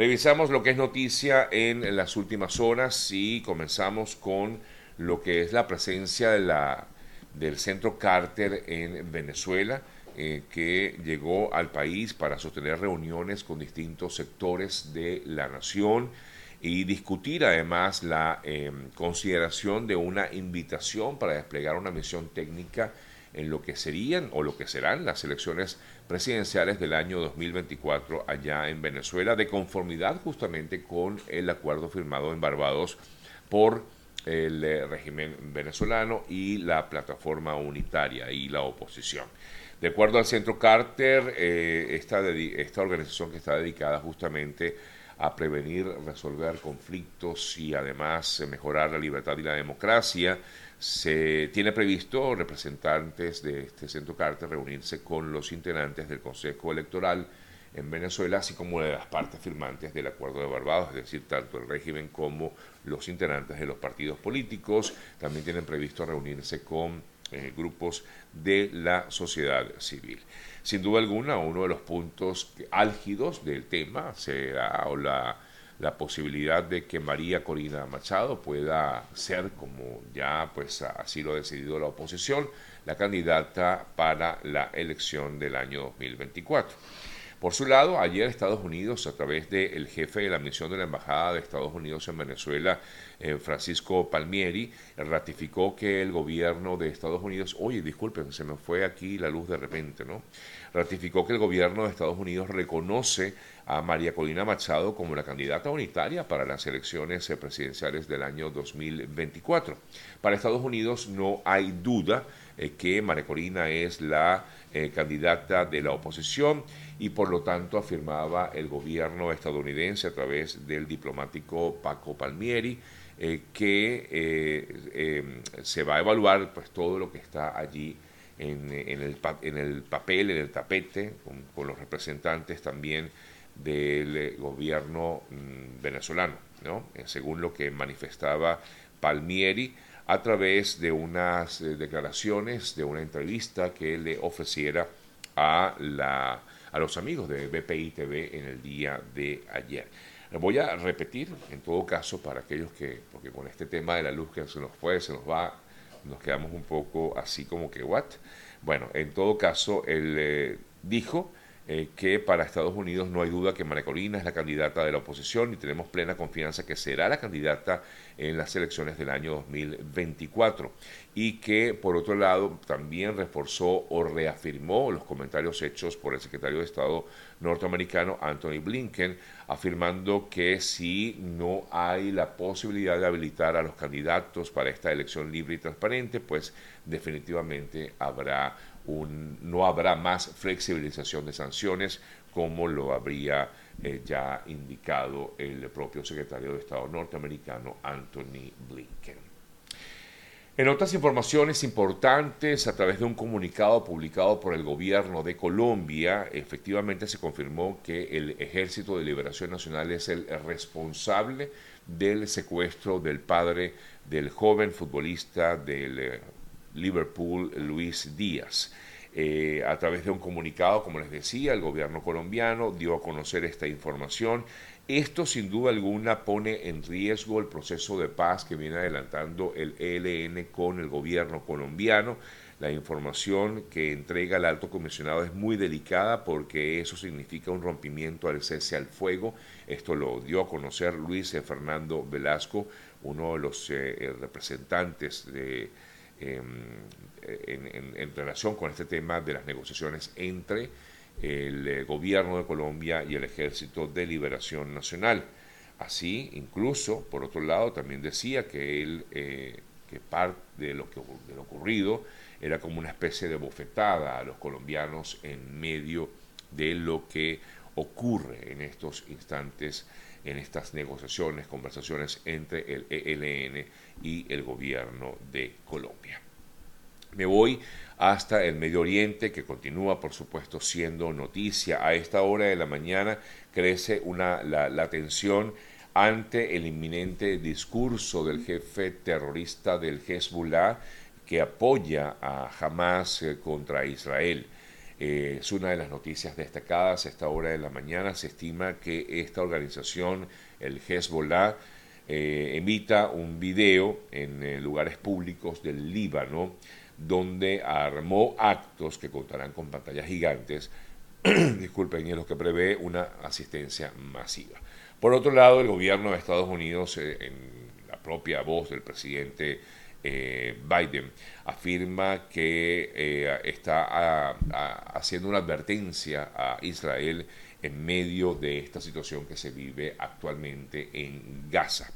Revisamos lo que es noticia en las últimas horas y comenzamos con lo que es la presencia del Centro Carter en Venezuela, eh, que llegó al país para sostener reuniones con distintos sectores de la nación y discutir además la em, consideración de una invitación para desplegar una misión técnica en lo que serían o lo que serán las elecciones presidenciales del año 2024 allá en Venezuela, de conformidad justamente con el acuerdo firmado en Barbados por el eh, régimen venezolano y la plataforma unitaria y la oposición. De acuerdo al Centro Carter, eh, esta, esta organización que está dedicada justamente a prevenir, resolver conflictos y además mejorar la libertad y la democracia, se tiene previsto representantes de este Centro Carter reunirse con los integrantes del Consejo Electoral en Venezuela, así como de las partes firmantes del Acuerdo de Barbados, es decir, tanto el régimen como los integrantes de los partidos políticos. También tienen previsto reunirse con eh, grupos de la sociedad civil. Sin duda alguna, uno de los puntos álgidos del tema será o la la posibilidad de que María Corina Machado pueda ser, como ya pues así lo ha decidido la oposición, la candidata para la elección del año 2024. Por su lado, ayer Estados Unidos, a través del jefe de la misión de la Embajada de Estados Unidos en Venezuela, eh, Francisco Palmieri, ratificó que el gobierno de Estados Unidos, oye, disculpen, se me fue aquí la luz de repente, ¿no? Ratificó que el gobierno de Estados Unidos reconoce a María Corina Machado como la candidata unitaria para las elecciones eh, presidenciales del año 2024. Para Estados Unidos no hay duda eh, que María Corina es la eh, candidata de la oposición y por lo tanto afirmaba el gobierno estadounidense a través del diplomático Paco Palmieri que se va a evaluar pues todo lo que está allí en, el, en el, papel, en el tapete, con los representantes también del eh, gobierno mm, venezolano, ¿no? Eh, según lo que manifestaba Palmieri a través de unas eh, declaraciones, de una entrevista que le ofreciera a, la, a los amigos de BPI TV en el día de ayer. Voy a repetir, en todo caso, para aquellos que, porque con este tema de la luz que se nos fue, se nos va, nos quedamos un poco así como que, ¿what? Bueno, en todo caso, él dijo eh, que para Estados Unidos no hay duda que María Corina es la candidata de la oposición y tenemos plena confianza que será la candidata en las elecciones del año 2024 y que por otro lado también reforzó o reafirmó los comentarios hechos por el secretario de Estado norteamericano Anthony Blinken afirmando que si no hay la posibilidad de habilitar a los candidatos para esta elección libre y transparente pues definitivamente habrá no habrá más flexibilización de sanciones como lo habría eh, ya indicado el propio secretario de Estado norteamericano Anthony Blinken. En otras informaciones importantes, a través de un comunicado publicado por el gobierno de Colombia, efectivamente se confirmó que el Ejército de Liberación Nacional es el responsable del secuestro del padre del joven futbolista del eh, Liverpool, Luis Díaz. Eh, a través de un comunicado, como les decía, el gobierno colombiano dio a conocer esta información. Esto sin duda alguna pone en riesgo el proceso de paz que viene adelantando el ELN con el gobierno colombiano. La información que entrega el alto comisionado es muy delicada porque eso significa un rompimiento al cese al fuego. Esto lo dio a conocer Luis Fernando Velasco, uno de los eh, representantes de, Em, en, relación con este tema de las negociaciones entre el eh, gobierno de Colombia y el Ejército de Liberación Nacional. Así, incluso, por otro lado, también decía que él, eh, que parte de lo, que, de lo ocurrido era como una especie de bofetada a los colombianos en medio de lo que ocurre en estos instantes en estas negociaciones, conversaciones entre el ELN y el gobierno de Colombia. Me voy hasta el Medio Oriente, que continúa, por supuesto, siendo noticia. A esta hora de la mañana crece una, la, tensión ante el inminente discurso del jefe terrorista del Hezbollah que apoya a Hamas eh, contra Israel. Eh, es una de las noticias destacadas a esta hora de la mañana. Se estima que esta organización, el Hezbollah, eh, emita un video en eh, lugares públicos del Líbano donde armó actos que contarán con pantallas gigantes, disculpen, en los que prevé una asistencia masiva. Por otro lado, el gobierno de Estados Unidos, en la propia voz del presidente eh, Biden afirma que eh, está haciendo una advertencia a Israel en medio de esta situación que se vive actualmente en Gaza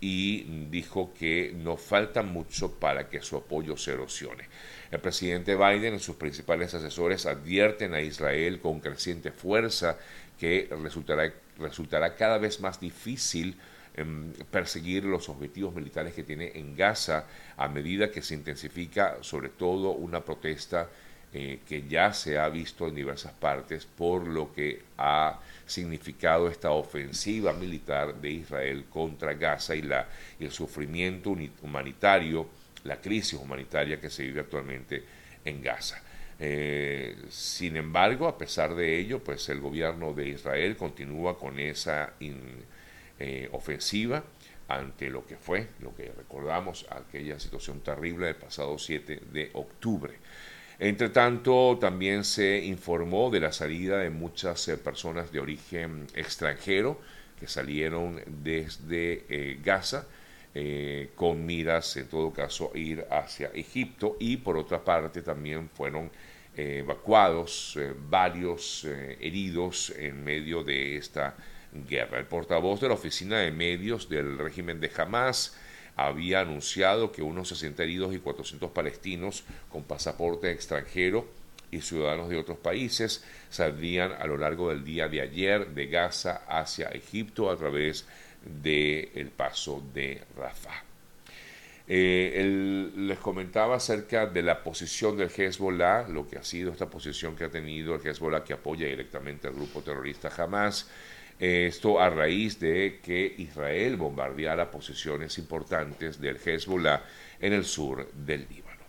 y dijo que no falta mucho para que su apoyo se erosione. El presidente Biden y sus principales asesores advierten a Israel con creciente fuerza que resultará cada vez más difícil perseguir los objetivos militares que tiene en Gaza a medida que se intensifica sobre todo una protesta eh, que ya se ha visto en diversas partes por lo que ha significado esta ofensiva militar de Israel contra Gaza y, la, el sufrimiento humanitario, la crisis humanitaria que se vive actualmente en Gaza. Eh, sin embargo, a pesar de ello, pues el gobierno de Israel continúa con esa eh, ofensiva ante lo que fue, lo que recordamos, aquella situación terrible del pasado 7 de octubre. Entre tanto, también se informó de la salida de muchas eh, personas de origen extranjero que salieron desde eh, Gaza con miras, en todo caso, ir hacia Egipto y por otra parte también fueron evacuados varios heridos en medio de esta El portavoz de la Oficina de Medios del régimen de Hamas había anunciado que unos 60 heridos y 400 palestinos con pasaporte extranjero y ciudadanos de otros países saldrían a lo largo del día de ayer de Gaza hacia Egipto a través del el paso de Rafah. Eh, les comentaba acerca de la posición del Hezbollah, lo que ha sido esta posición que ha tenido el Hezbollah que apoya directamente al grupo terrorista Hamas esto a raíz de que Israel bombardeara posiciones importantes del Hezbollah en el sur del Líbano.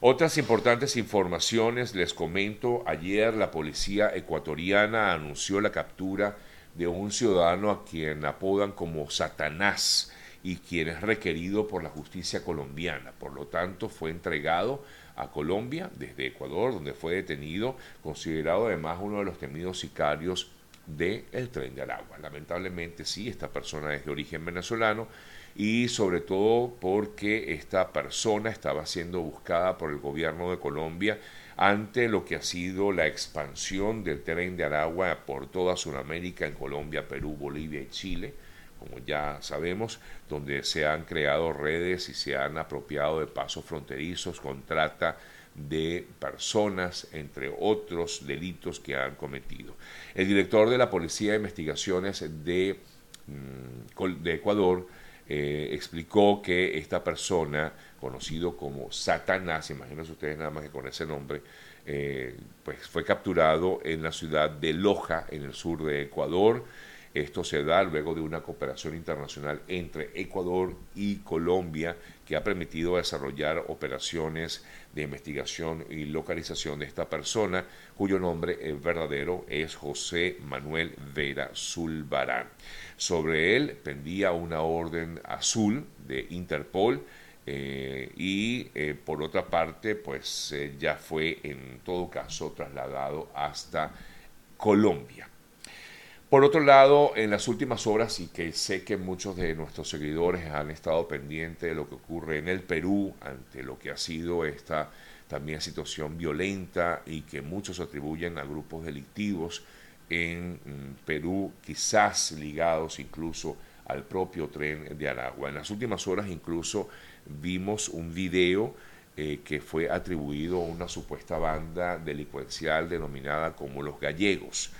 Otras importantes informaciones les comento. Ayer la policía ecuatoriana anunció la captura de un ciudadano a quien apodan como Satanás y quien es requerido por la justicia colombiana. Por lo tanto, fue entregado a Colombia desde Ecuador, donde fue detenido, considerado además uno de los temidos sicarios del el tren de Aragua. Lamentablemente sí, esta persona es de origen venezolano y sobre todo porque esta persona estaba siendo buscada por el gobierno de Colombia ante lo que ha sido la expansión del tren de Aragua por toda Sudamérica, en Colombia, Perú, Bolivia y Chile, como ya sabemos, donde se han creado redes y se han apropiado de pasos fronterizos con trata de personas, entre otros delitos que han cometido. El director de la Policía de Investigaciones de, mm, de Ecuador eh, explicó que esta persona, conocido como Satanás, imagínense ustedes nada más que con ese nombre, eh, pues fue capturado en la ciudad de Loja, en el sur de Ecuador. Esto se da luego de una cooperación internacional entre Ecuador y Colombia que ha permitido desarrollar operaciones de investigación y localización de esta persona, cuyo nombre verdadero es José Manuel Vera Zulbarán. Sobre él pendía una orden azul de Interpol eh, y eh, por otra parte, pues eh, ya fue en todo caso trasladado hasta Colombia. Por otro lado, en las últimas horas, y que sé que muchos de nuestros seguidores han estado pendientes de lo que ocurre en el Perú ante lo que ha sido esta también situación violenta y que muchos atribuyen a grupos delictivos en mm, Perú, quizás ligados incluso al propio tren de Aragua. En las últimas horas incluso vimos un video eh, que fue atribuido a una supuesta banda delincuencial denominada como los gallegos.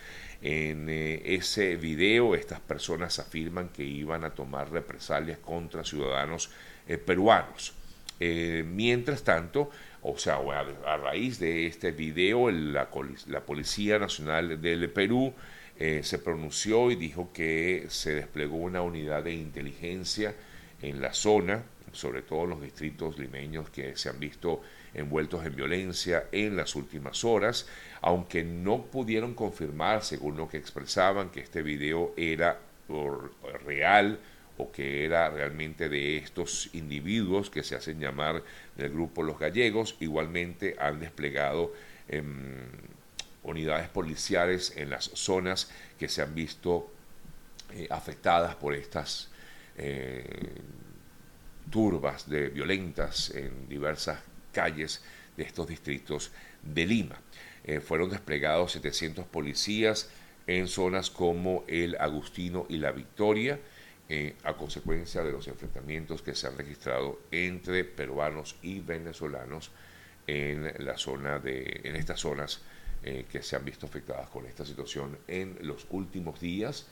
En eh, ese video estas personas afirman que iban a tomar represalias contra ciudadanos eh, peruanos. Eh, mientras tanto, o sea, a, raíz de este video, la, Policía Nacional del Perú se pronunció y dijo que se desplegó una unidad de inteligencia en la zona, sobre todo en los distritos limeños que se han visto envueltos en violencia en las últimas horas, aunque no pudieron confirmar, según lo que expresaban, que este video era real o que era realmente de estos individuos que se hacen llamar del grupo Los Gallegos, igualmente han desplegado em, unidades policiales en las zonas que se han visto eh, afectadas por estas eh, turbas de violentas en diversas calles de estos distritos de Lima. Eh, fueron desplegados 700 policías en zonas como el Agustino y la Victoria, a consecuencia de los enfrentamientos que se han registrado entre peruanos y venezolanos en la zona de en estas zonas que se han visto afectadas con esta situación en los últimos días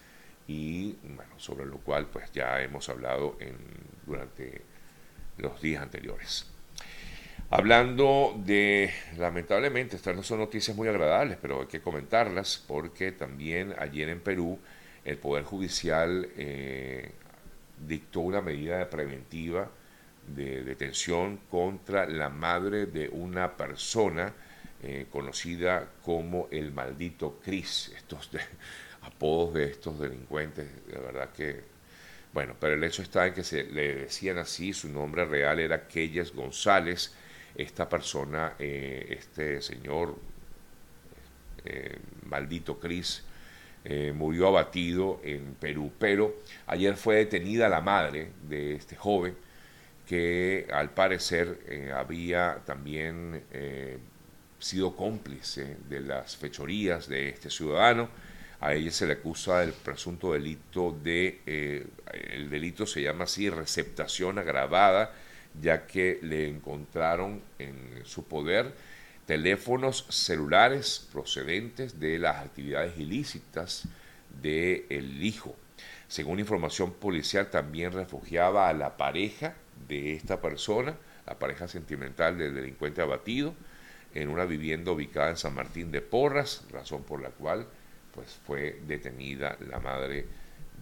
y bueno, sobre lo cual pues ya hemos hablado en, durante los días anteriores. Hablando de, lamentablemente, estas no son noticias muy agradables, pero hay que comentarlas porque también ayer en Perú el Poder Judicial eh, dictó una medida preventiva de detención contra la madre de una persona eh, conocida como el maldito Cris. Estos de, apodos de estos delincuentes, de verdad que, bueno, pero el hecho está en que se le decían así, su nombre real era Keyes González, esta persona, eh, este señor, eh, maldito Cris, eh, murió abatido en Perú, pero ayer fue detenida la madre de este joven que al parecer había también sido cómplice de las fechorías de este ciudadano. A ella se le acusa del presunto delito de, el delito se llama así, receptación agravada, ya que le encontraron en su poder teléfonos celulares procedentes de las actividades ilícitas del el hijo. Según información policial, también refugiaba a la pareja de esta persona, la pareja sentimental del delincuente abatido, en una vivienda ubicada en San Martín de Porras, razón por la cual pues fue detenida la madre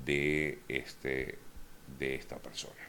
de, este, de esta persona.